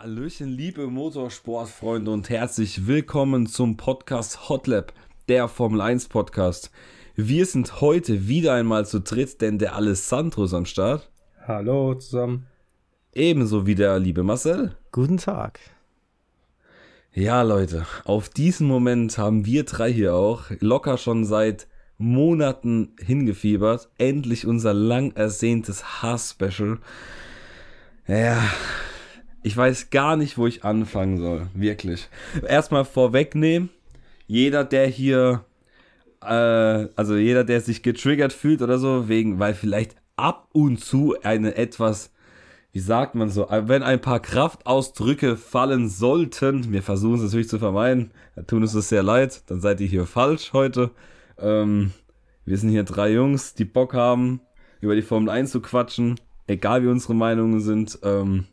Hallöchen, liebe Motorsportfreunde und herzlich willkommen zum Podcast Hotlap, der Formel 1 Podcast. Wir sind heute wieder einmal zu dritt, denn der Alessandro ist am Start. Hallo zusammen. Ebenso wie der liebe Marcel. Guten Tag. Ja, Leute, auf diesen Moment haben wir drei hier auch locker schon seit Monaten hingefiebert. Endlich unser lang ersehntes Hass-Special. Ja, ich weiß gar nicht, wo ich anfangen soll. Wirklich. Erstmal vorwegnehmen. Jeder, der hier, äh, also jeder, der sich getriggert fühlt oder so, wegen, weil vielleicht ab und zu eine etwas, wie sagt man so, wenn ein paar Kraftausdrücke fallen sollten, wir versuchen es natürlich zu vermeiden, tun es uns sehr leid, dann seid ihr hier falsch heute. Ähm, wir sind hier drei Jungs, die Bock haben, über die Formel 1 zu quatschen, egal wie unsere Meinungen sind. Ähm,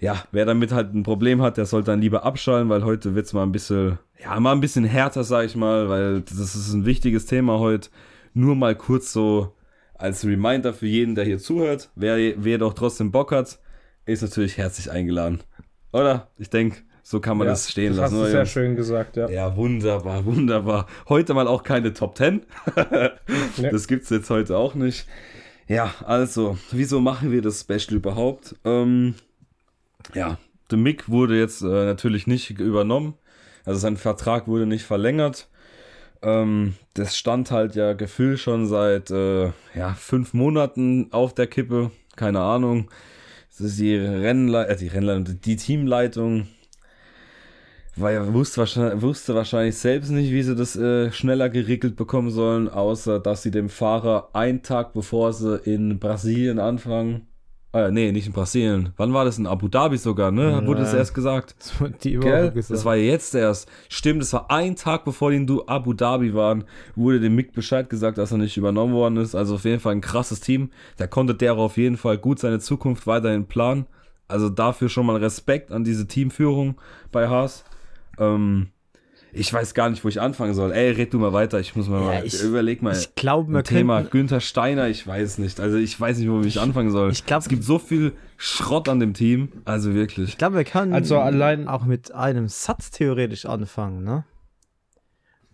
ja, wer damit halt ein Problem hat, der sollte dann lieber abschalten, weil heute wird's mal ein bisschen, ja, mal ein bisschen härter, sag ich mal, weil das ist ein wichtiges Thema heute. Nur mal kurz so als Reminder für jeden, der hier zuhört, wer, wer doch trotzdem Bock hat, ist natürlich herzlich eingeladen. Oder? Ich denke, so kann man ja, das stehen das lassen. Hast du sehr schön gesagt, ja. Ja, wunderbar, wunderbar. Heute mal auch keine Top 10. nee. Das gibt's jetzt heute auch nicht. Ja, also, wieso machen wir das Special überhaupt? Ähm, ja, The Mick wurde jetzt äh, natürlich nicht übernommen. Also sein Vertrag wurde nicht verlängert. Ähm, das stand halt ja gefühlt schon seit äh, ja, fünf Monaten auf der Kippe. Keine Ahnung. Das ist die Rennleitung, äh, die Rennleitung, die Teamleitung. Weil wusste wahrscheinlich, wusste wahrscheinlich selbst nicht, wie sie das äh, schneller geregelt bekommen sollen, außer dass sie dem Fahrer einen Tag bevor sie in Brasilien anfangen, äh, nee, nicht in Brasilien. Wann war das? In Abu Dhabi sogar, ne? Ja. Wurde es erst gesagt. Das wurde die Woche gesagt. Das war jetzt erst. Stimmt, das war ein Tag bevor die in Abu Dhabi waren, wurde dem Mick Bescheid gesagt, dass er nicht übernommen worden ist. Also auf jeden Fall ein krasses Team. Da konnte der auf jeden Fall gut seine Zukunft weiterhin planen. Also dafür schon mal Respekt an diese Teamführung bei Haas. Ähm, ich weiß gar nicht, wo ich anfangen soll. Ey, red du mal weiter. Ich muss mal, ja, mal ich, überleg mal. Ich glaube, Thema Günther Steiner, ich weiß nicht. Also ich weiß nicht, wo ich anfangen soll. Ich glaube, es gibt so viel Schrott an dem Team. Also wirklich. Ich glaube, wir können also allein auch mit einem Satz theoretisch anfangen, ne?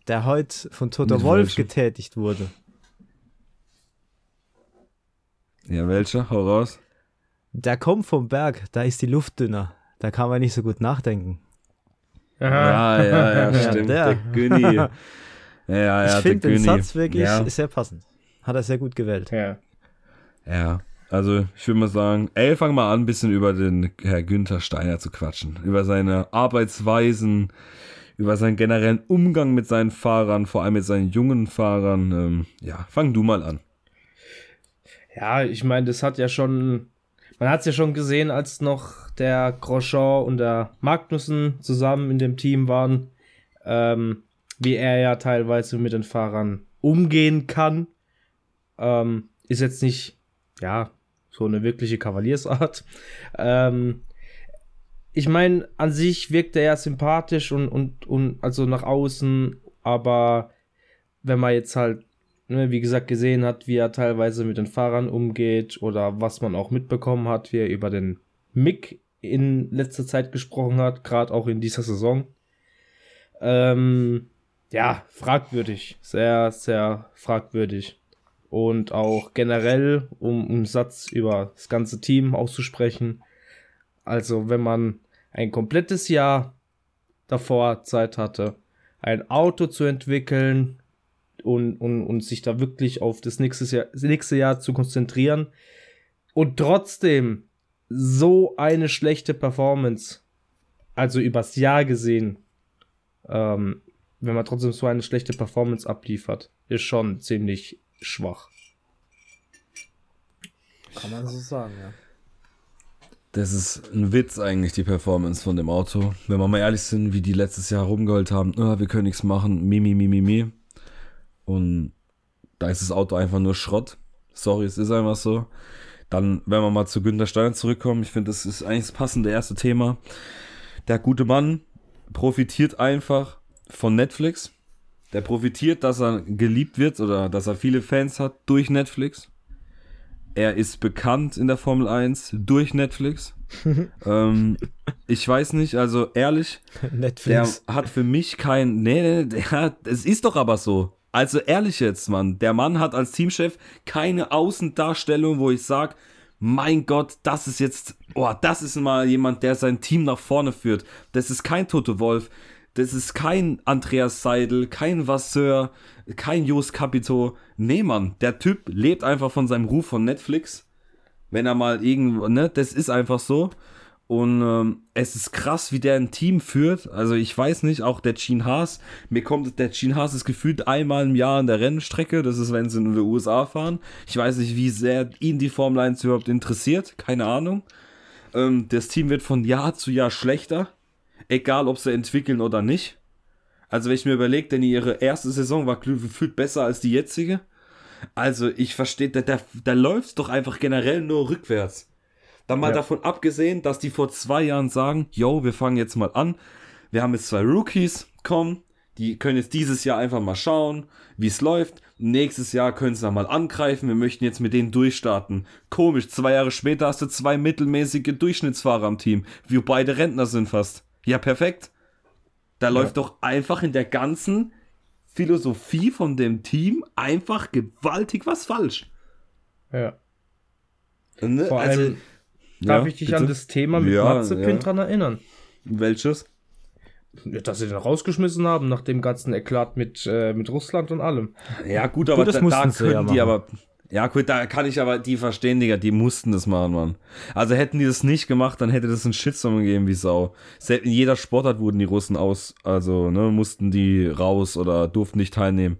Der heute von Toto Wolf welchen? getätigt wurde. Ja, welcher? Hau raus. Der kommt vom Berg, da ist die Luft dünner. Da kann man nicht so gut nachdenken. Ja, ja, ja, stimmt. Ja, der. der Günni. Ja, ja, ich finde den Satz wirklich ja. sehr passend. Hat er sehr gut gewählt. Ja. Ja, also ich würde mal sagen, ey, fang mal an, ein bisschen über den Herr Günther Steiner zu quatschen. Über seine Arbeitsweisen, über seinen generellen Umgang mit seinen Fahrern, vor allem mit seinen jungen Fahrern. Ähm, ja, fang du mal an. Ja, ich meine, das hat ja schon man hat es ja schon gesehen, als noch der Grosjean und der Magnussen zusammen in dem Team waren, ähm, wie er ja teilweise mit den Fahrern umgehen kann. Ähm, ist jetzt nicht, ja, so eine wirkliche Kavaliersart. Ähm, ich meine, an sich wirkt er ja sympathisch und, und, und also nach außen, aber wenn man jetzt halt ne, wie gesagt, gesehen hat, wie er teilweise mit den Fahrern umgeht oder was man auch mitbekommen hat, wie er über den Mick in letzter Zeit gesprochen hat, gerade auch in dieser Saison. Ähm, ja, fragwürdig. Sehr, sehr fragwürdig. Und auch generell, um einen Satz über das ganze Team auszusprechen. Also, wenn man ein komplettes Jahr davor Zeit hatte, ein Auto zu entwickeln, und, und, und sich da wirklich auf das nächste Jahr, das nächste Jahr zu konzentrieren und trotzdem so eine schlechte Performance, also übers Jahr gesehen, ähm, wenn man trotzdem so eine schlechte Performance abliefert, ist schon ziemlich schwach. Kann man so sagen, ja. Das ist ein Witz eigentlich, die Performance von dem Auto. Wenn wir mal ehrlich sind, wie die letztes Jahr rumgeholt haben, oh, wir können nichts machen, mi, mi, mi, mi, mi. Und da ist das Auto einfach nur Schrott. Sorry, es ist einfach so. Dann, wenn wir mal zu Günter Steiner zurückkommen, ich finde, das ist eigentlich das passende erste Thema. Der gute Mann profitiert einfach von Netflix. Der profitiert, dass er geliebt wird oder dass er viele Fans hat durch Netflix. Er ist bekannt in der Formel 1 durch Netflix. ähm, ich weiß nicht, also ehrlich, Netflix. der hat für mich kein. Nee, nee, der, es ist doch aber so. Also ehrlich jetzt, Mann. Der Mann hat als Teamchef keine Außendarstellung, wo ich sage, mein Gott, das ist jetzt, oh, das ist mal jemand, der sein Team nach vorne führt. Das ist kein Toto Wolf, das ist kein Andreas Seidel, kein Vasseur, kein Jos Capito. Nee, Mann, der Typ lebt einfach von seinem Ruf von Netflix. Wenn er mal irgendwo, ne, das ist einfach so. Und ähm, es ist krass, wie der ein Team führt. Also ich weiß nicht, auch der Gene Haas, mir kommt der Gene Haas ist gefühlt einmal im Jahr an der Rennstrecke. Das ist, wenn sie in den USA fahren. Ich weiß nicht, wie sehr ihn die Formel 1 überhaupt interessiert. Keine Ahnung. Ähm, das Team wird von Jahr zu Jahr schlechter. Egal, ob sie entwickeln oder nicht. Also wenn ich mir überlege, denn ihre erste Saison war gefühlt besser als die jetzige. Also ich verstehe, da, da, da läuft doch einfach generell nur rückwärts. Dann mal ja. davon abgesehen, dass die vor zwei Jahren sagen, yo, wir fangen jetzt mal an. Wir haben jetzt zwei Rookies, komm, die können jetzt dieses Jahr einfach mal schauen, wie es läuft. Nächstes Jahr können sie mal angreifen. Wir möchten jetzt mit denen durchstarten. Komisch, zwei Jahre später hast du zwei mittelmäßige Durchschnittsfahrer am Team, wie beide Rentner sind fast. Ja, perfekt. Da ja. läuft doch einfach in der ganzen Philosophie von dem Team einfach gewaltig was falsch. Ja. Ne? Vor also, allem, Darf ja, ich dich bitte? an das Thema mit ja, Mazepin ja. dran erinnern? Welches? Dass sie den rausgeschmissen haben nach dem ganzen Eklat mit, äh, mit Russland und allem. Ja, gut, aber gut, da, da können die aber. Ja, gut, da kann ich aber die verstehen, Digga, die mussten das machen, Mann. Also hätten die das nicht gemacht, dann hätte das einen Shitstorm gegeben wie Sau. In jeder Sportart wurden die Russen aus, also, ne, mussten die raus oder durften nicht teilnehmen.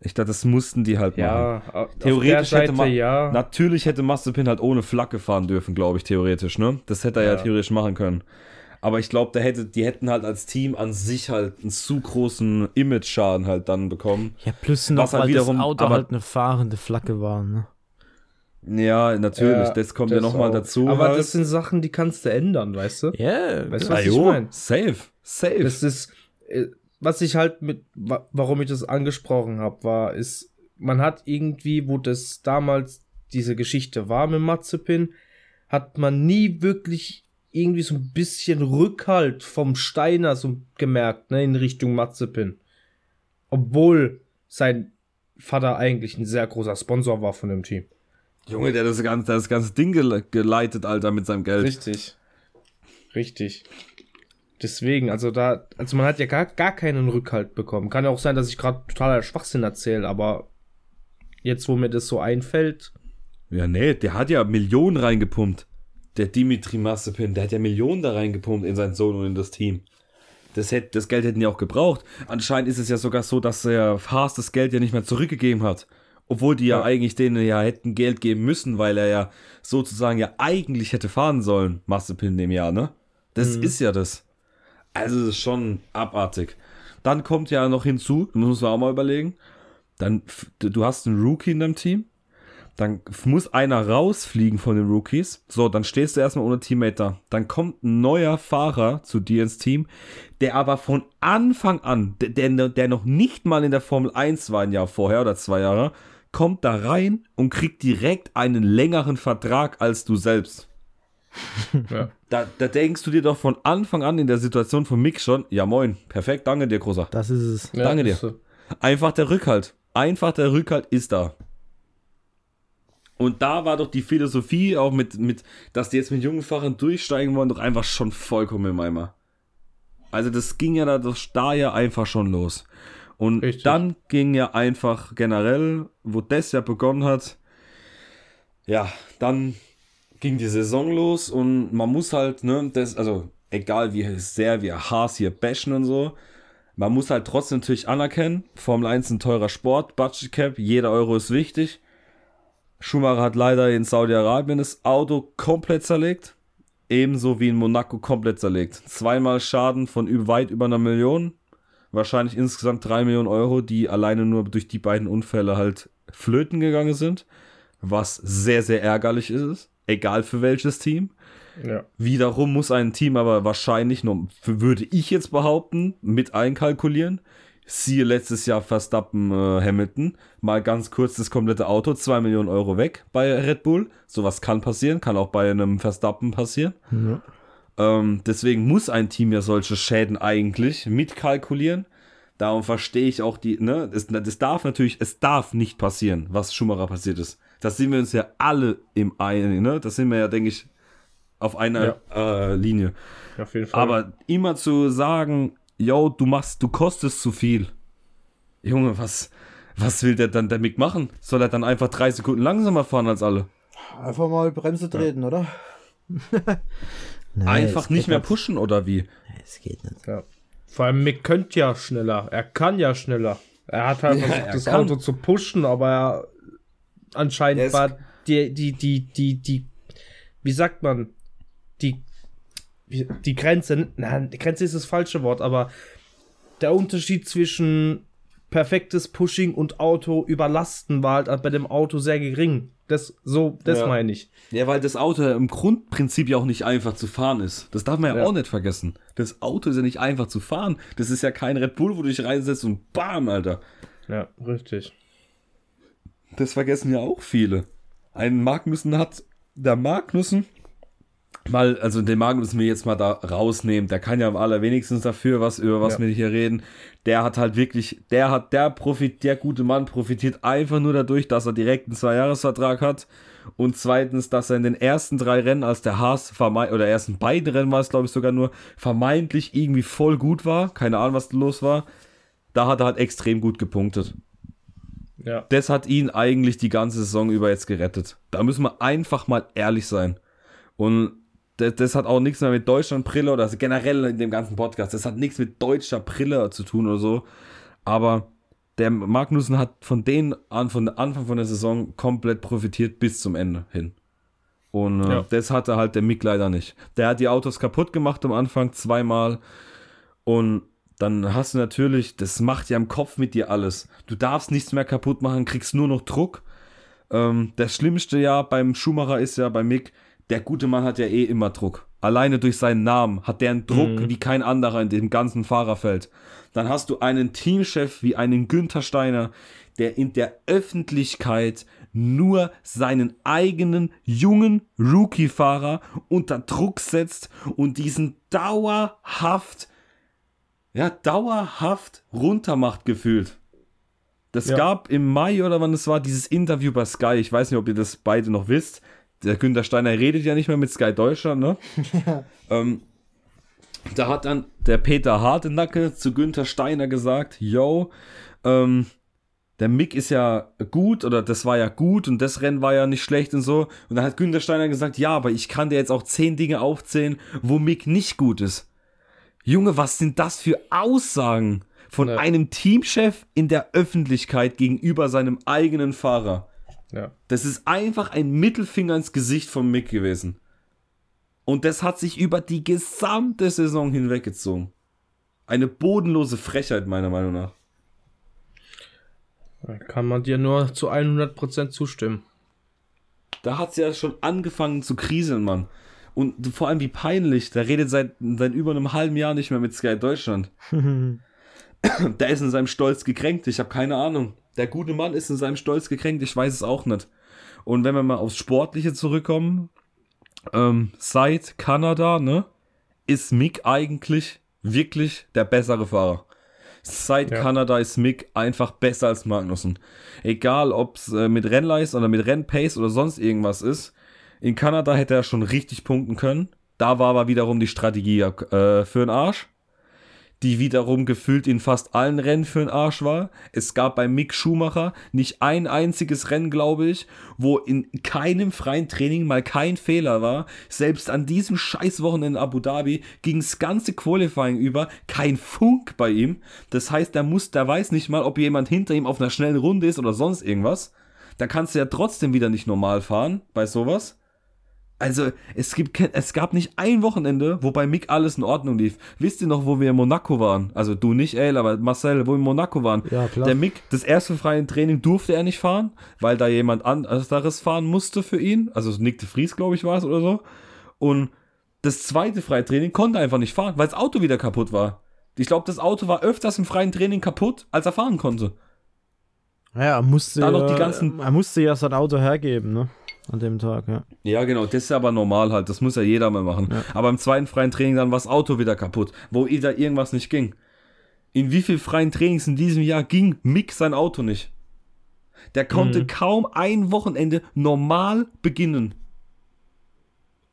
Ich dachte, das mussten die halt ja, machen. Theoretisch Seite, hätte man, ja. natürlich hätte Mazepin halt ohne Flagge fahren dürfen, glaube ich, theoretisch, ne? Das hätte er ja, ja theoretisch machen können. Aber ich glaube, da hätte, die hätten halt als Team an sich halt einen zu großen Image-Schaden halt dann bekommen. Ja, plus noch, was halt weil wiederum, das Auto aber, halt eine fahrende Flagge war, ne? Ja, natürlich, ja, das kommt das ja nochmal dazu. Aber halt. das sind Sachen, die kannst du ändern, weißt du? Ja, yeah, weißt du, was ich meine? Safe, safe. Das ist, äh, was ich halt mit, warum ich das angesprochen habe, war, ist, man hat irgendwie, wo das damals diese Geschichte war mit Mazepin, hat man nie wirklich irgendwie so ein bisschen Rückhalt vom Steiner so gemerkt, ne, in Richtung Mazepin. Obwohl sein Vater eigentlich ein sehr großer Sponsor war von dem Team. Junge, der das ganze, das ganze Ding geleitet, Alter, mit seinem Geld. Richtig. Richtig. Deswegen, also da, also man hat ja gar, gar keinen Rückhalt bekommen. Kann ja auch sein, dass ich gerade totaler Schwachsinn erzähle, aber jetzt, wo mir das so einfällt. Ja, nee, der hat ja Millionen reingepumpt. Der Dimitri Massepin, der hat ja Millionen da reingepumpt in seinen Sohn und in das Team. Das, hätte, das Geld hätten die auch gebraucht. Anscheinend ist es ja sogar so, dass der Haas das Geld ja nicht mehr zurückgegeben hat. Obwohl die ja, ja eigentlich denen ja hätten Geld geben müssen, weil er ja sozusagen ja eigentlich hätte fahren sollen, Massepin in dem Jahr, ne? Das mhm. ist ja das. Also das ist schon abartig. Dann kommt ja noch hinzu, muss man auch mal überlegen, dann, du hast einen Rookie in deinem Team, dann muss einer rausfliegen von den Rookies. So, dann stehst du erstmal ohne Teammate da. Dann kommt ein neuer Fahrer zu dir ins Team, der aber von Anfang an, der, der noch nicht mal in der Formel 1 war ein Jahr vorher oder zwei Jahre, kommt da rein und kriegt direkt einen längeren Vertrag als du selbst. Ja. Da, da, denkst du dir doch von Anfang an in der Situation von Mick schon, ja moin, perfekt, danke dir, Großer. Das ist es. Ja, danke dir. So. Einfach der Rückhalt. Einfach der Rückhalt ist da. Und da war doch die Philosophie auch mit, mit dass die jetzt mit jungen Fahrern durchsteigen wollen, doch einfach schon vollkommen im Eimer. Also das ging ja da, das da ja einfach schon los. Und Richtig. dann ging ja einfach generell, wo das ja begonnen hat, ja, dann ging die Saison los und man muss halt, ne, das, also egal wie sehr wir Haas hier bashen und so, man muss halt trotzdem natürlich anerkennen, Formel 1 ist ein teurer Sport, Budget Cap, jeder Euro ist wichtig. Schumacher hat leider in Saudi-Arabien das Auto komplett zerlegt, ebenso wie in Monaco komplett zerlegt. Zweimal Schaden von weit über einer Million, wahrscheinlich insgesamt drei Millionen Euro, die alleine nur durch die beiden Unfälle halt flöten gegangen sind, was sehr, sehr ärgerlich ist egal für welches Team. Ja. Wiederum muss ein Team aber wahrscheinlich, nur, würde ich jetzt behaupten, mit einkalkulieren, Siehe letztes Jahr Verstappen äh, Hamilton. Mal ganz kurz das komplette Auto, 2 Millionen Euro weg bei Red Bull. Sowas kann passieren, kann auch bei einem Verstappen passieren. Ja. Ähm, deswegen muss ein Team ja solche Schäden eigentlich mitkalkulieren. Darum verstehe ich auch die, ne, das, das darf natürlich, es darf nicht passieren, was Schumacher passiert ist. Das sind wir uns ja alle im einen, ne? Das sind wir ja, denke ich, auf einer ja. äh, Linie. Auf jeden Fall. Aber immer zu sagen, yo, du machst, du kostest zu viel. Junge, was, was will der dann damit machen? Soll er dann einfach drei Sekunden langsamer fahren als alle? Einfach mal Bremse treten, ja. oder? Nein, einfach nicht mehr pushen, oder wie? Es geht nicht. Ja. Vor allem Mick könnte ja schneller. Er kann ja schneller. Er hat halt ja, versucht, das kann. Auto zu pushen, aber er anscheinend er war die, die, die, die, die, wie sagt man, die die Grenze, nein, die Grenze ist das falsche Wort, aber der Unterschied zwischen perfektes Pushing und Auto überlasten war halt bei dem Auto sehr gering. Das, so, das ja. meine ich. Ja, weil das Auto im Grundprinzip ja auch nicht einfach zu fahren ist. Das darf man ja, ja, auch nicht vergessen. Das Auto ist ja nicht einfach zu fahren. Das ist ja kein Red Bull, wo du dich reinsetzt und bam, Alter. Ja, richtig. Das vergessen ja auch viele. Ein Magnussen hat, der Magnussen mal, also den Magnus mir jetzt mal da rausnehmen, der kann ja am allerwenigstens dafür, was, über was ja. wir hier reden. Der hat halt wirklich, der hat, der profit, der gute Mann profitiert einfach nur dadurch, dass er direkt einen Zweijahresvertrag hat. Und zweitens, dass er in den ersten drei Rennen, als der Haas vermeint, oder ersten beiden Rennen war es, glaube ich, sogar nur, vermeintlich irgendwie voll gut war. Keine Ahnung, was los war. Da hat er halt extrem gut gepunktet. Ja. Das hat ihn eigentlich die ganze Saison über jetzt gerettet. Da müssen wir einfach mal ehrlich sein. Und das, das, hat auch nichts mehr mit Deutschlandbrille oder also generell in dem ganzen Podcast. Das hat nichts mit deutscher Brille zu tun oder so. Aber der Magnussen hat von denen an, von Anfang von der Saison komplett profitiert bis zum Ende hin. Und äh, ja. das hatte halt der Mick leider nicht. Der hat die Autos kaputt gemacht am Anfang zweimal. Und dann hast du natürlich, das macht ja im Kopf mit dir alles. Du darfst nichts mehr kaputt machen, kriegst nur noch Druck. Ähm, das Schlimmste ja beim Schumacher ist ja bei Mick, der gute Mann hat ja eh immer Druck. Alleine durch seinen Namen hat der einen Druck mhm. wie kein anderer in dem ganzen Fahrerfeld. Dann hast du einen Teamchef wie einen Günther Steiner, der in der Öffentlichkeit nur seinen eigenen jungen Rookie-Fahrer unter Druck setzt und diesen dauerhaft, ja, dauerhaft runtermacht gefühlt. Das ja. gab im Mai oder wann es war, dieses Interview bei Sky. Ich weiß nicht, ob ihr das beide noch wisst der Günter Steiner redet ja nicht mehr mit Sky Deutschland, ne? Ja. Ähm, da hat dann der Peter Hartenacke zu Günther Steiner gesagt, yo, ähm, der Mick ist ja gut oder das war ja gut und das Rennen war ja nicht schlecht und so. Und dann hat Günther Steiner gesagt, ja, aber ich kann dir jetzt auch zehn Dinge aufzählen, wo Mick nicht gut ist. Junge, was sind das für Aussagen von ja. einem Teamchef in der Öffentlichkeit gegenüber seinem eigenen Fahrer? Ja. Das ist einfach ein Mittelfinger ins Gesicht von Mick gewesen. Und das hat sich über die gesamte Saison hinweggezogen. Eine bodenlose Frechheit, meiner Meinung nach. Da kann man dir nur zu 100% zustimmen. Da hat es ja schon angefangen zu kriseln, Mann. Und vor allem wie peinlich, der redet seit, seit über einem halben Jahr nicht mehr mit Sky Deutschland. der ist in seinem Stolz gekränkt, ich habe keine Ahnung. Der gute Mann ist in seinem Stolz gekränkt, ich weiß es auch nicht. Und wenn wir mal aufs Sportliche zurückkommen, ähm, seit Kanada, ne, ist Mick eigentlich wirklich der bessere Fahrer. Seit ja. Kanada ist Mick einfach besser als Magnussen. Egal, ob es äh, mit Rennleist oder mit Rennpace oder sonst irgendwas ist. In Kanada hätte er schon richtig punkten können. Da war aber wiederum die Strategie äh, für den Arsch die wiederum gefühlt in fast allen Rennen für den Arsch war. Es gab bei Mick Schumacher nicht ein einziges Rennen, glaube ich, wo in keinem freien Training mal kein Fehler war. Selbst an diesem Scheißwochenende in Abu Dhabi ging das ganze Qualifying über kein Funk bei ihm. Das heißt, der muss, der weiß nicht mal, ob jemand hinter ihm auf einer schnellen Runde ist oder sonst irgendwas. Da kannst du ja trotzdem wieder nicht normal fahren bei sowas. Also, es, gibt, es gab nicht ein Wochenende, wo bei Mick alles in Ordnung lief. Wisst ihr noch, wo wir in Monaco waren? Also du nicht, ey, aber Marcel, wo wir in Monaco waren. Ja, klar. Der Mick, das erste freie Training durfte er nicht fahren, weil da jemand anderes fahren musste für ihn. Also Nick de Vries, glaube ich, war es oder so. Und das zweite freie Training konnte er einfach nicht fahren, weil das Auto wieder kaputt war. Ich glaube, das Auto war öfters im freien Training kaputt, als er fahren konnte. Ja, er musste, ja, noch die ganzen er musste ja sein Auto hergeben, ne? An dem Tag, ja. Ja, genau, das ist ja aber normal halt. Das muss ja jeder mal machen. Ja. Aber im zweiten freien Training dann war das Auto wieder kaputt, wo wieder irgendwas nicht ging. In wie viel freien Trainings in diesem Jahr ging Mick sein Auto nicht? Der konnte mhm. kaum ein Wochenende normal beginnen.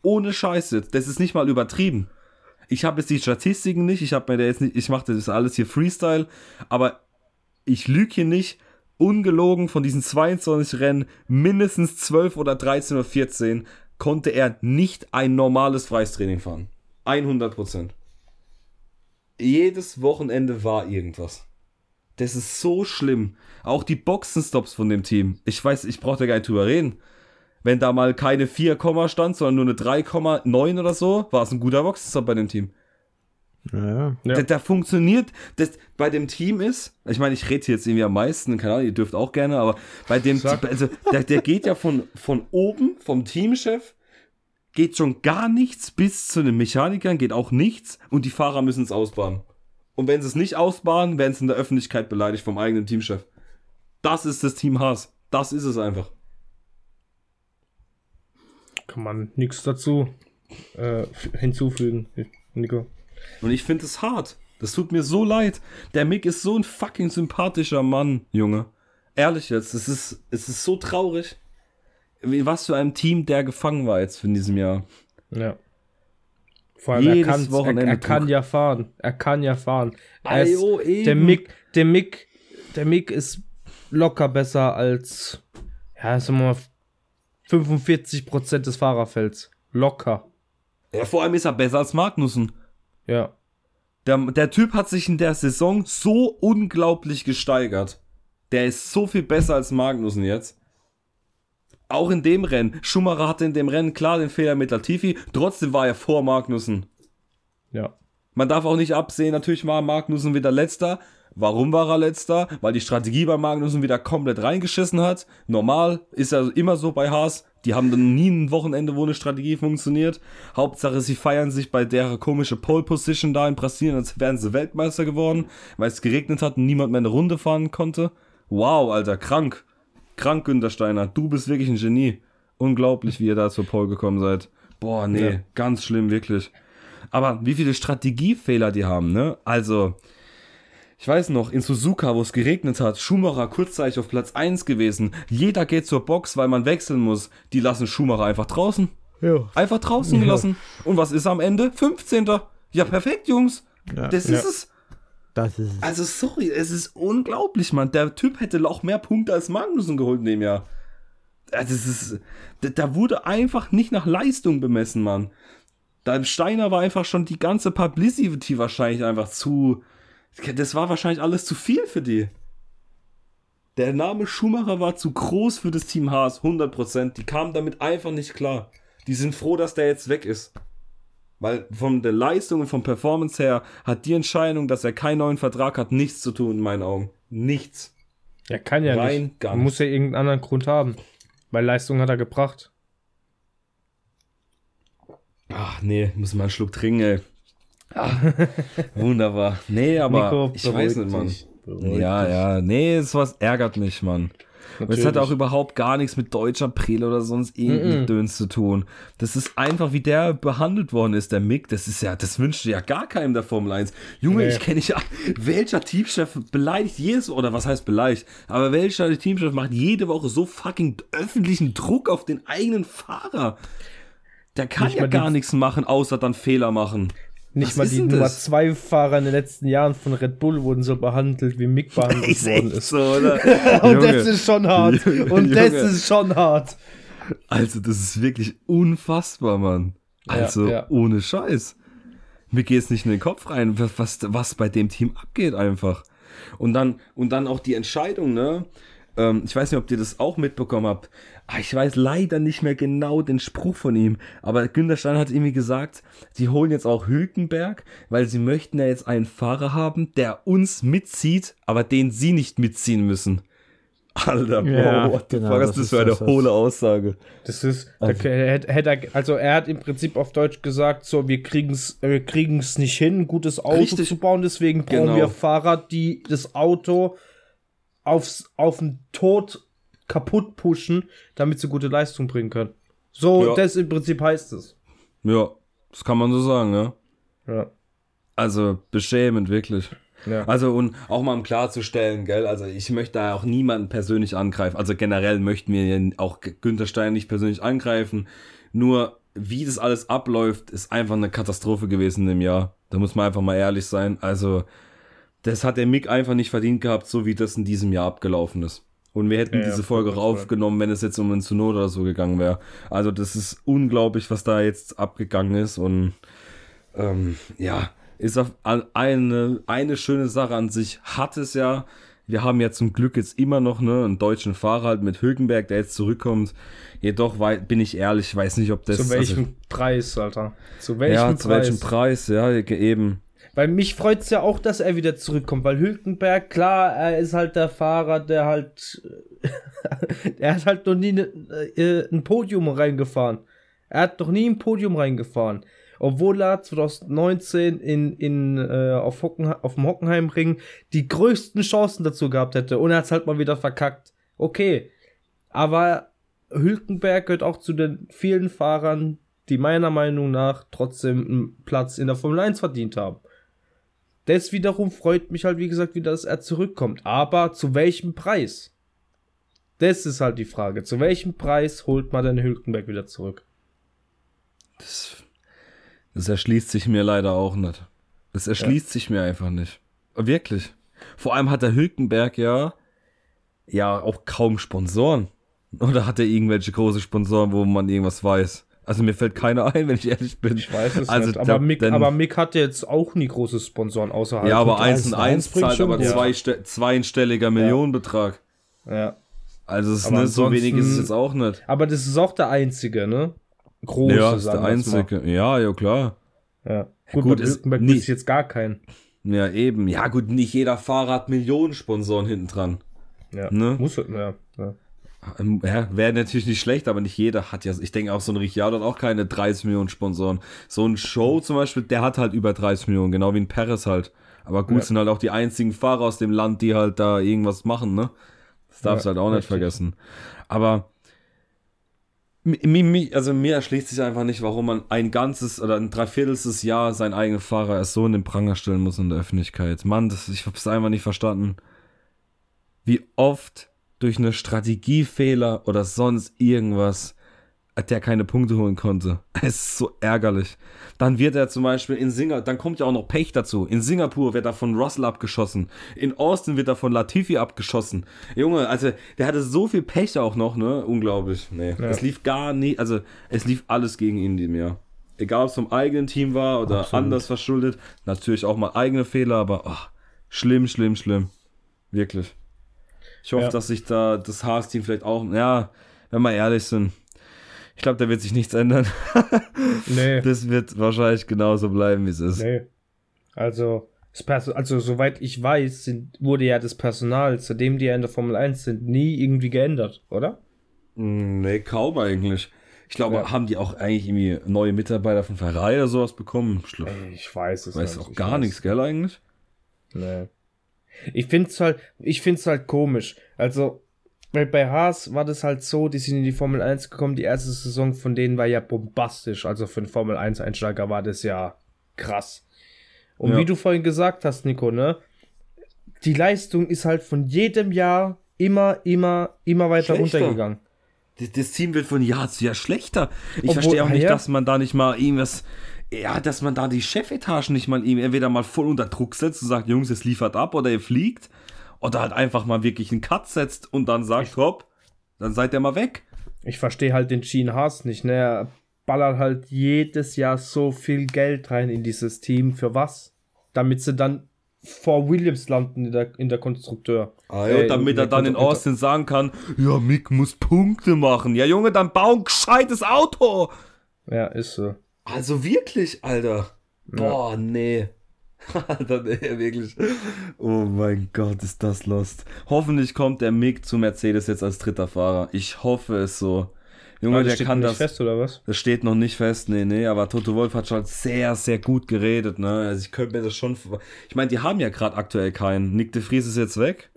Ohne Scheiße. Das ist nicht mal übertrieben. Ich habe jetzt die Statistiken nicht, ich habe mir da jetzt nicht, ich mache das alles hier Freestyle, aber ich lüge hier nicht. Ungelogen von diesen 22 Rennen, mindestens 12 oder 13 oder 14, konnte er nicht ein normales Freistraining fahren. 100 Prozent. Jedes Wochenende war irgendwas. Das ist so schlimm. Auch die Boxenstops von dem Team. Ich weiß, ich brauche da gar nicht drüber reden. Wenn da mal keine 4, stand, sondern nur eine 3,9 oder so, war es ein guter Boxenstopp bei dem Team. Ja, ja. Da, da, funktioniert, das bei dem Team ist, ich meine, ich rede jetzt irgendwie am meisten, keine Ahnung, ihr dürft auch gerne, aber bei dem, Sag. also der, der geht ja von, von oben, vom Teamchef, geht schon gar nichts bis zu den Mechanikern, geht auch nichts und die Fahrer müssen es ausbaden. Und wenn sie es nicht ausbaden, werden sie in der Öffentlichkeit beleidigt vom eigenen Teamchef. Das ist das Team Haas. Das ist es einfach. Kann man nichts dazu äh, hinzufügen, Nico. Und ich finde es hart. Das tut mir so leid. Der Mick ist so ein fucking sympathischer Mann, Junge. Ehrlich jetzt, es ist, es ist so traurig. Was für ein Team der gefangen war jetzt in diesem Jahr. Ja. Vor allem, Jedes er, kann, Wochenende er, er kann ja fahren. Er kann ja fahren. Er ist, Ayo, der Mick, der Mick, der Mick ist locker besser als, ja, sagen wir mal, 45% des Fahrerfelds. Locker. Ja, vor allem ist er besser als Magnussen. Ja. Der, der Typ hat sich in der Saison so unglaublich gesteigert. Der ist so viel besser als Magnussen jetzt. Auch in dem Rennen. Schumacher hatte in dem Rennen klar den Fehler mit Latifi. Trotzdem war er vor Magnussen. Ja. Man darf auch nicht absehen, natürlich war Magnussen wieder letzter. Warum war er letzter? Weil die Strategie bei Magnussen wieder komplett reingeschissen hat. Normal ist ja immer so bei Haas. Die haben dann nie ein Wochenende, wo eine Strategie funktioniert. Hauptsache, sie feiern sich bei der komische Pole Position da in Brasilien, als wären sie Weltmeister geworden, weil es geregnet hat und niemand mehr eine Runde fahren konnte. Wow, Alter, krank. Krank, Günter Steiner. Du bist wirklich ein Genie. Unglaublich, wie ihr da zur Pole gekommen seid. Boah, nee, ja. ganz schlimm, wirklich. Aber wie viele Strategiefehler die haben, ne? Also, ich weiß noch, in Suzuka, wo es geregnet hat, Schumacher kurzzeitig auf Platz 1 gewesen. Jeder geht zur Box, weil man wechseln muss. Die lassen Schumacher einfach draußen. Ja. Einfach draußen ja. gelassen. Und was ist am Ende? 15. Ja, perfekt, Jungs. Ja. Das ist es. Das ist es. Also, sorry, es ist unglaublich, Mann. Der Typ hätte auch mehr Punkte als Magnussen geholt in dem Jahr. Das ist, da wurde einfach nicht nach Leistung bemessen, Mann. Da Steiner war einfach schon die ganze Publicity wahrscheinlich einfach zu, das war wahrscheinlich alles zu viel für die. Der Name Schumacher war zu groß für das Team Haas, 100%. Die kamen damit einfach nicht klar. Die sind froh, dass der jetzt weg ist. Weil von der Leistung und vom Performance her hat die Entscheidung, dass er keinen neuen Vertrag hat, nichts zu tun in meinen Augen. Nichts. Er kann ja Rein nicht. Gar nicht. Muss ja irgendeinen anderen Grund haben. Weil Leistung hat er gebracht. Ach nee, muss mal einen Schluck trinken, ey. Ah, wunderbar. Nee, aber Nico, ich weiß nicht, Mann. Ja, ja, nee, sowas ärgert mich, Mann. Es hat auch überhaupt gar nichts mit deutscher Prele oder sonst irgendwie mm -mm. Döns zu tun. Das ist einfach, wie der behandelt worden ist, der Mick. Das ist ja, das wünscht ja gar keinem der Formel 1. Junge, nee. ich kenne nicht, welcher Teamchef beleidigt jedes, oder was heißt beleidigt, aber welcher Teamchef macht jede Woche so fucking öffentlichen Druck auf den eigenen Fahrer? Der kann nicht ja gar nichts machen, außer dann Fehler machen. Nicht Was mal die Nummer 2 Fahrer in den letzten Jahren von Red Bull wurden so behandelt, wie Mick behandelt ist worden ist. So, Und das ist schon hart. Und Junge. das ist schon hart. Also, das ist wirklich unfassbar, Mann. Also, ja, ja. ohne Scheiß. Mir geht es nicht in den Kopf rein, was, was bei dem Team abgeht einfach. Und dann, und dann auch die Entscheidung, ne? Ähm, ich weiß nicht, ob ihr das auch mitbekommen habt. Ah, ich weiß leider nicht mehr genau den Spruch von ihm, aber Günter Stein hat irgendwie gesagt, sie holen jetzt auch Hülkenberg, weil sie möchten ja jetzt einen Fahrer haben, der uns mitzieht, aber den sie nicht mitziehen müssen. Alter, Bro, ja, what the genau, fuck, ist das für eine das, hohle Aussage? Das ist, also. hätte, hätte, also er hat im Prinzip auf Deutsch gesagt, so, wir kriegen's, wir kriegen's nicht hin, ein gutes Auto Richtig. zu bauen, deswegen brauchen genau. wir Fahrer, die das Auto aufs, auf den Tod kaputt pushen, damit sie gute Leistung bringen können. So, ja. das im Prinzip heißt es. Ja, das kann man so sagen, ja. Ja. Also, beschämend, wirklich. Ja. Also und auch mal um klarzustellen, gell, also ich möchte da auch niemanden persönlich angreifen. Also generell möchten wir auch Günther Stein nicht persönlich angreifen. Nur wie das alles abläuft, ist einfach eine Katastrophe gewesen im Jahr. Da muss man einfach mal ehrlich sein. Also das hat der Mick einfach nicht verdient gehabt, so wie das in diesem Jahr abgelaufen ist. Und wir hätten ja, diese Folge raufgenommen, wenn es jetzt um einen Synod oder so gegangen wäre. Also das ist unglaublich, was da jetzt abgegangen ist. Und ähm, ja, ist auf eine, eine schöne Sache an sich. Hat es ja. Wir haben ja zum Glück jetzt immer noch ne, einen deutschen Fahrer halt mit Hülkenberg, der jetzt zurückkommt. Jedoch bin ich ehrlich, weiß nicht, ob das. Zu welchem also, Preis, Alter? Zu welchem ja, Preis? zu welchem Preis, ja, eben. Weil mich freut es ja auch, dass er wieder zurückkommt, weil Hülkenberg, klar, er ist halt der Fahrer, der halt. er hat halt noch nie ne, äh, ein Podium reingefahren. Er hat noch nie ein Podium reingefahren obwohl er 2019 in, in, äh, auf, Hocken, auf dem Hockenheimring die größten Chancen dazu gehabt hätte und er hat es halt mal wieder verkackt. Okay, aber Hülkenberg gehört auch zu den vielen Fahrern, die meiner Meinung nach trotzdem einen Platz in der Formel 1 verdient haben. Das wiederum freut mich halt, wie gesagt, wieder, dass er zurückkommt. Aber zu welchem Preis? Das ist halt die Frage. Zu welchem Preis holt man den Hülkenberg wieder zurück? Das das erschließt sich mir leider auch nicht. Das erschließt ja. sich mir einfach nicht. Wirklich. Vor allem hat der Hülkenberg ja, ja auch kaum Sponsoren. Oder hat er irgendwelche große Sponsoren, wo man irgendwas weiß? Also mir fällt keiner ein, wenn ich ehrlich bin. Ich weiß es also nicht. Aber, Mick, denn, aber Mick hat jetzt auch nie große Sponsoren außerhalb. Ja, aber 1 und 1 zahlt aber ja. zwei, zweistelliger Millionenbetrag. Ja. Also es ist nicht, so wenig ist es jetzt auch nicht. Aber das ist auch der einzige, ne? große. Ja, ist der einzige. Ja, ja, klar. Ja. Gut, gut ist nicht jetzt gar kein. Ja, eben. Ja, gut, nicht jeder Fahrer hat Millionen Sponsoren hinten dran. Ja. Ne? Muss, ja. ja. Ähm, ja, wäre natürlich nicht schlecht, aber nicht jeder hat ja, ich denke auch so ein Ricciardo hat auch keine 30 Millionen Sponsoren. So ein Show zum Beispiel, der hat halt über 30 Millionen, genau wie ein Perez halt. Aber gut, ja. sind halt auch die einzigen Fahrer aus dem Land, die halt da irgendwas machen, ne? Das darfst du ja, halt auch richtig. nicht vergessen. Aber also mir erschließt sich einfach nicht, warum man ein ganzes oder ein dreiviertelstes Jahr seinen eigenen Fahrer erst so in den Pranger stellen muss in der Öffentlichkeit. Mann, das, ich hab's einfach nicht verstanden. Wie oft durch eine Strategiefehler oder sonst irgendwas der keine Punkte holen konnte. Es ist so ärgerlich. Dann wird er zum Beispiel in Singapur, dann kommt ja auch noch Pech dazu. In Singapur wird er von Russell abgeschossen. In Austin wird er von Latifi abgeschossen. Junge, also der hatte so viel Pech auch noch, ne? Unglaublich. Nee, ja. es lief gar nicht, also es lief alles gegen ihn in dem Jahr. Egal, ob es vom eigenen Team war oder Absolut. anders verschuldet. Natürlich auch mal eigene Fehler, aber oh, schlimm, schlimm, schlimm. Wirklich. Ich hoffe, ja. dass sich da das Haas-Team vielleicht auch, ja, wenn wir ehrlich sind, ich glaube, da wird sich nichts ändern. nee. Das wird wahrscheinlich genauso bleiben, wie es ist. Nee. Also, also soweit ich weiß, sind, wurde ja das Personal, seitdem die ja in der Formel 1 sind, nie irgendwie geändert, oder? Hm, nee, kaum eigentlich. Ich glaube, ja. haben die auch eigentlich irgendwie neue Mitarbeiter von Ferrari oder sowas bekommen? Ich, ich weiß es weiß auch gar weiß. nichts, gell, eigentlich? Nee. Ich finde es halt, ich find's halt komisch. Also, weil bei Haas war das halt so, die sind in die Formel 1 gekommen, die erste Saison von denen war ja bombastisch. Also für einen Formel 1 Einsteiger war das ja krass. Und ja. wie du vorhin gesagt hast, Nico, ne? Die Leistung ist halt von jedem Jahr immer, immer, immer weiter schlechter. runtergegangen. Das Team wird von Jahr zu Jahr schlechter. Ich Obwohl, verstehe auch nicht, ja. dass man da nicht mal irgendwas, ja, dass man da die Chefetagen nicht mal ihm entweder mal voll unter Druck setzt und sagt, Jungs, es liefert ab oder ihr fliegt oder halt einfach mal wirklich einen Cut setzt und dann sagt, hopp, dann seid ihr mal weg. Ich verstehe halt den Gene Haas nicht, ne? Er ballert halt jedes Jahr so viel Geld rein in dieses Team. Für was? Damit sie dann vor Williams landen in der, in der Konstrukteur. Ah ja, äh, damit er dann in Austin sagen kann, ja, Mick muss Punkte machen. Ja, Junge, dann bau ein gescheites Auto. Ja, ist so. Also wirklich, Alter. Boah, ja. nee. dann ey, wirklich. Oh mein Gott, ist das lost. Hoffentlich kommt der Mick zu Mercedes jetzt als dritter Fahrer. Ich hoffe es so. Junge, Aber das der steht kann nicht das. fest, oder was? Das steht noch nicht fest, nee, nee, aber Toto Wolf hat schon sehr, sehr gut geredet, ne? Also ich könnte mir das schon. Ich meine, die haben ja gerade aktuell keinen. Nick de Vries ist jetzt weg.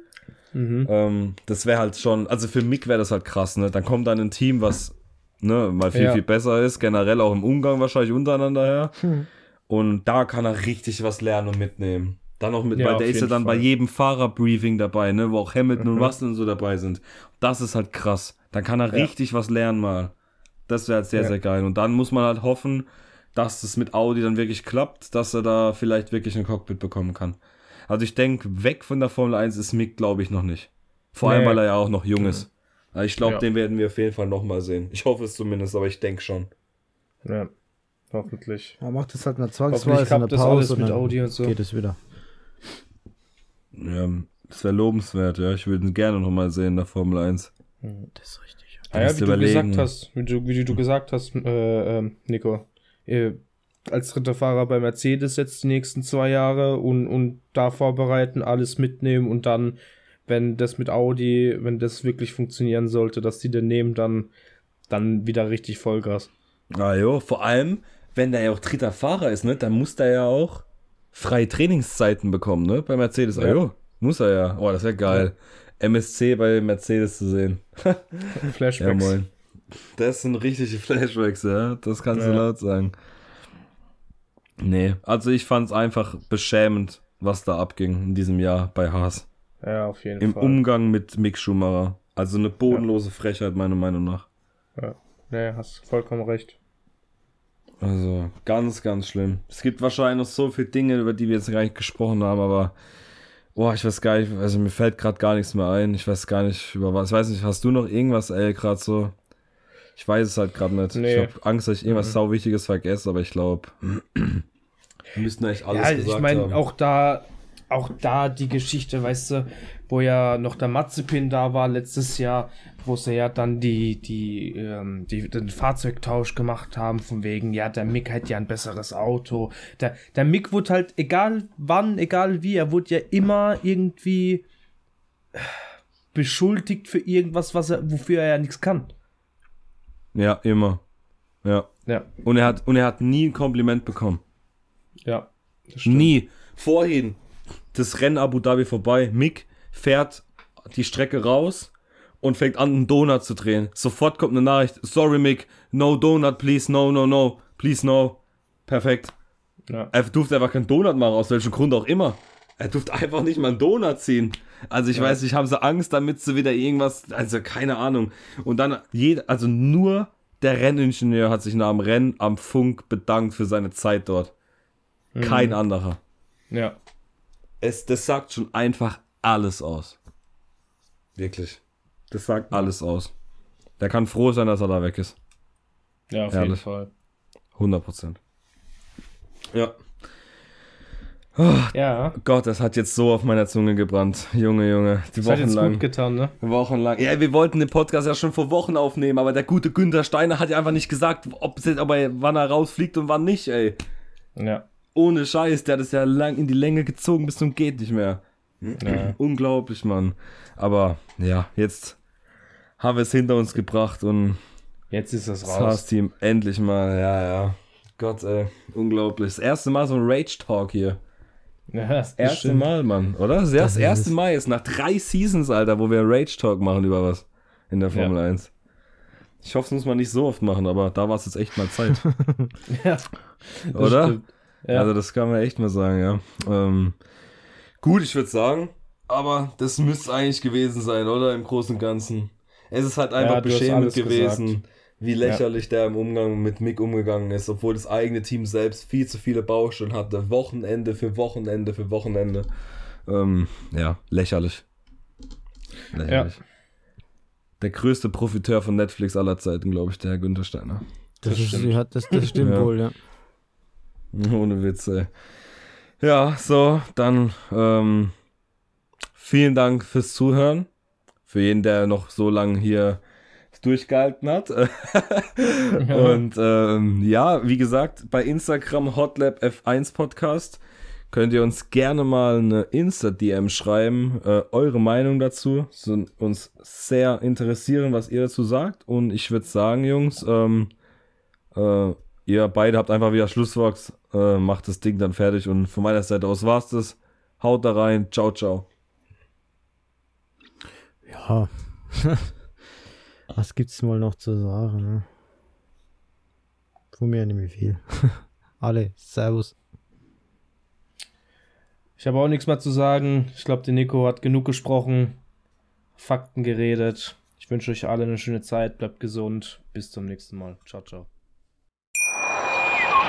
Mhm. Ähm, das wäre halt schon, also für Mick wäre das halt krass, ne? Dann kommt dann ein Team, was ne, mal viel, Ja. viel besser ist, generell auch im Umgang wahrscheinlich untereinander her. Und da kann er richtig was lernen und mitnehmen. Dann noch mit, Ja, weil der ist ja dann bei Fall. jedem Fahrerbriefing dabei, ne, wo auch Hamilton und Mhm. Russell und so dabei sind. Das ist halt krass. Dann kann er Ja. richtig was lernen mal. Das wäre halt sehr, sehr geil. Und dann muss man halt hoffen, dass es mit Audi dann wirklich klappt, dass er da vielleicht wirklich ein Cockpit bekommen kann. Also ich denke, weg von der Formel 1 ist Mick, glaube ich, noch nicht. Vor allem, Nee. weil er ja auch noch jung ist. Also ich glaube, Ja. den werden wir auf jeden Fall nochmal sehen. Ich hoffe es zumindest, aber ich denke schon. Ja, hoffentlich. Er macht es halt mal zwangsweise in klappt der das Pause und mit Audi und so. geht es wieder. Ja, das wäre lobenswert, ja. Ich würde ihn gerne nochmal sehen in der Formel 1. Das ist richtig. Ah, ja, musst wie du gesagt hast, wie du, wie du gesagt hast, äh, ähm, Nico, äh, als dritter Fahrer bei Mercedes jetzt die nächsten zwei Jahre und, und da vorbereiten, alles mitnehmen und dann, wenn das mit Audi, wenn das wirklich funktionieren sollte, dass die den nehmen, dann, dann wieder richtig Vollgas. Ah jo, vor allem, wenn der ja auch dritter Fahrer ist, ne, dann muss der ja auch freie Trainingszeiten bekommen, ne, bei Mercedes. Ah Ja. jo, muss er ja. Oh, das wäre geil. MSC bei Mercedes zu sehen. Ja, Flashbacks. moin. Das sind richtige Flashbacks, ja. Das kannst du Ja. laut sagen. Nee, also ich fand's einfach beschämend, was da abging in diesem Jahr bei Haas. Ja, auf jeden Im Fall. Umgang mit Mick Schumacher. Also eine bodenlose Frechheit, meiner Meinung nach. Nee, hast vollkommen recht. Also ganz, ganz schlimm. Es gibt wahrscheinlich noch so viele Dinge, über die wir jetzt gar nicht gesprochen haben, aber boah, ich weiß gar nicht, also mir fällt gerade gar nichts mehr ein. Ich weiß gar nicht über was. Ich weiß nicht, hast du noch irgendwas, ey, gerade so? Ich weiß es halt gerade nicht. Nee. Ich habe Angst, dass ich irgendwas Mhm. sau Wichtiges vergesse, aber ich glaube, wir müssten echt alles ja, gesagt ich meine, haben. auch da, auch da die Geschichte, weißt du, wo ja noch der Mazepin da war letztes Jahr, wo sie ja dann die, die, ähm, die, den Fahrzeugtausch gemacht haben, von wegen, ja, der Mick hat ja ein besseres Auto. Der, der Mick wurde halt, egal wann, egal wie, er wurde ja immer irgendwie beschuldigt für irgendwas, was er, wofür er ja nichts kann. Ja, immer. Ja. Ja, Und er hat, und er hat nie ein Kompliment bekommen. ja. Nie. Vorhin, das Rennen Abu Dhabi vorbei. Mick fährt die Strecke raus und fängt an, einen Donut zu drehen. Sofort kommt eine Nachricht. Sorry, Mick. No Donut, please. No, no, no. Please, no. Perfekt. Ja. Er durfte einfach keinen Donut machen, aus welchem Grund auch immer. Er durfte einfach nicht mal einen Donut ziehen. Also ich Ja. weiß nicht, haben sie Angst, damit sie wieder irgendwas, also keine Ahnung. Und dann jeder, also nur der Renningenieur hat sich nach dem Rennen am Funk bedankt für seine Zeit dort. Kein anderer. Ja. Es, das sagt schon einfach alles aus. Wirklich. Das sagt alles aus. Der kann froh sein, dass er da weg ist. Ja, auf Ehrlich. jeden Fall. 100 Prozent. Ja. Ja. Gott, das hat jetzt so auf meiner Zunge gebrannt. Junge, Junge. Die Das hat jetzt Wochenlang. gut getan, ne? Wochenlang. Ja, wir wollten den Podcast ja schon vor Wochen aufnehmen, aber der gute Günther Steiner hat ja einfach nicht gesagt, ob, es- ob er, wann er rausfliegt und wann nicht, ey. Ja. Ohne Scheiß, der hat es ja lang in die Länge gezogen bis zum geht nicht mehr. ja. Unglaublich, Mann. Aber ja, jetzt haben wir es hinter uns gebracht und Jetzt ist das das raus. Haas-Team endlich mal, ja, ja. Gott, ey, unglaublich. Das erste Mal so ein Rage-Talk hier. Ja, das Erste stimmt. Mal, Mann, oder? Das, Das das ist erste. Mal jetzt nach drei Seasons, Alter, wo wir Rage-Talk machen über was in der Formel 1. Ich hoffe, es muss man nicht so oft machen, aber da war es jetzt echt mal Zeit, Ja, das oder? stimmt. Ja. Also das kann man echt mal sagen, ja. Ähm, gut, ich würde sagen, aber das müsste eigentlich gewesen sein, oder? Im Großen und Ganzen. Es ist halt einfach Ja, beschämend gewesen, gesagt. wie lächerlich der im Umgang mit Mick umgegangen ist, obwohl das eigene Team selbst viel zu viele Baustellen hatte. Wochenende für Wochenende für Wochenende. Ähm, ja, lächerlich. Lächerlich. Der größte Profiteur von Netflix aller Zeiten, glaube ich, der Herr Günther Steiner. Das, Das ist, stimmt. ja, das, das stimmt Ja. wohl, ja. Ohne Witz, ey. Ja, so, dann ähm, vielen Dank fürs Zuhören. Für jeden, der noch so lange hier durchgehalten hat. Und ähm, ja, wie gesagt, bei Instagram Hotlab F1 Podcast könnt ihr uns gerne mal eine Insta-DM schreiben. Äh, eure Meinung dazu. Sind uns sehr interessieren, was ihr dazu sagt. Und ich würde sagen, Jungs, ähm, äh, ihr beide habt einfach wieder Schlusswort. Äh, macht das Ding dann fertig. Und von meiner Seite aus war's das. Haut da rein. Ciao, ciao. Ja. was gibt's mal noch zu sagen? Ne? Von mir nicht mehr viel. Alle, Servus. Ich habe auch nichts mehr zu sagen. Ich glaube, der Nico hat genug gesprochen, Fakten geredet. Ich wünsche euch alle eine schöne Zeit. Bleibt gesund. Bis zum nächsten Mal. Ciao, ciao.